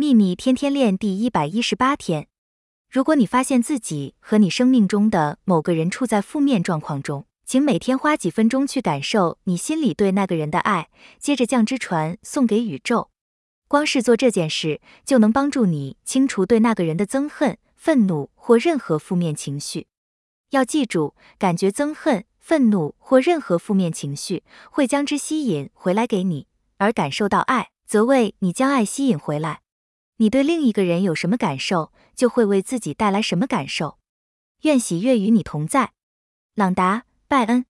秘密天天练第一百一十八天。如果你发现自己和你生命中的某个人处在负面状况中，请每天花几分钟去感受你心里对那个人的爱，接着将之传送给宇宙。光是做这件事，就能帮助你清除对那个人的憎恨、愤怒或任何负面情绪。要记住，感觉憎恨、愤怒或任何负面情绪，会将之吸引回来给你；而感受到爱，则为你将爱吸引回来。你对另一个人有什么感受，就会为自己带来什么感受。愿喜悦与你同在，朗达·拜恩。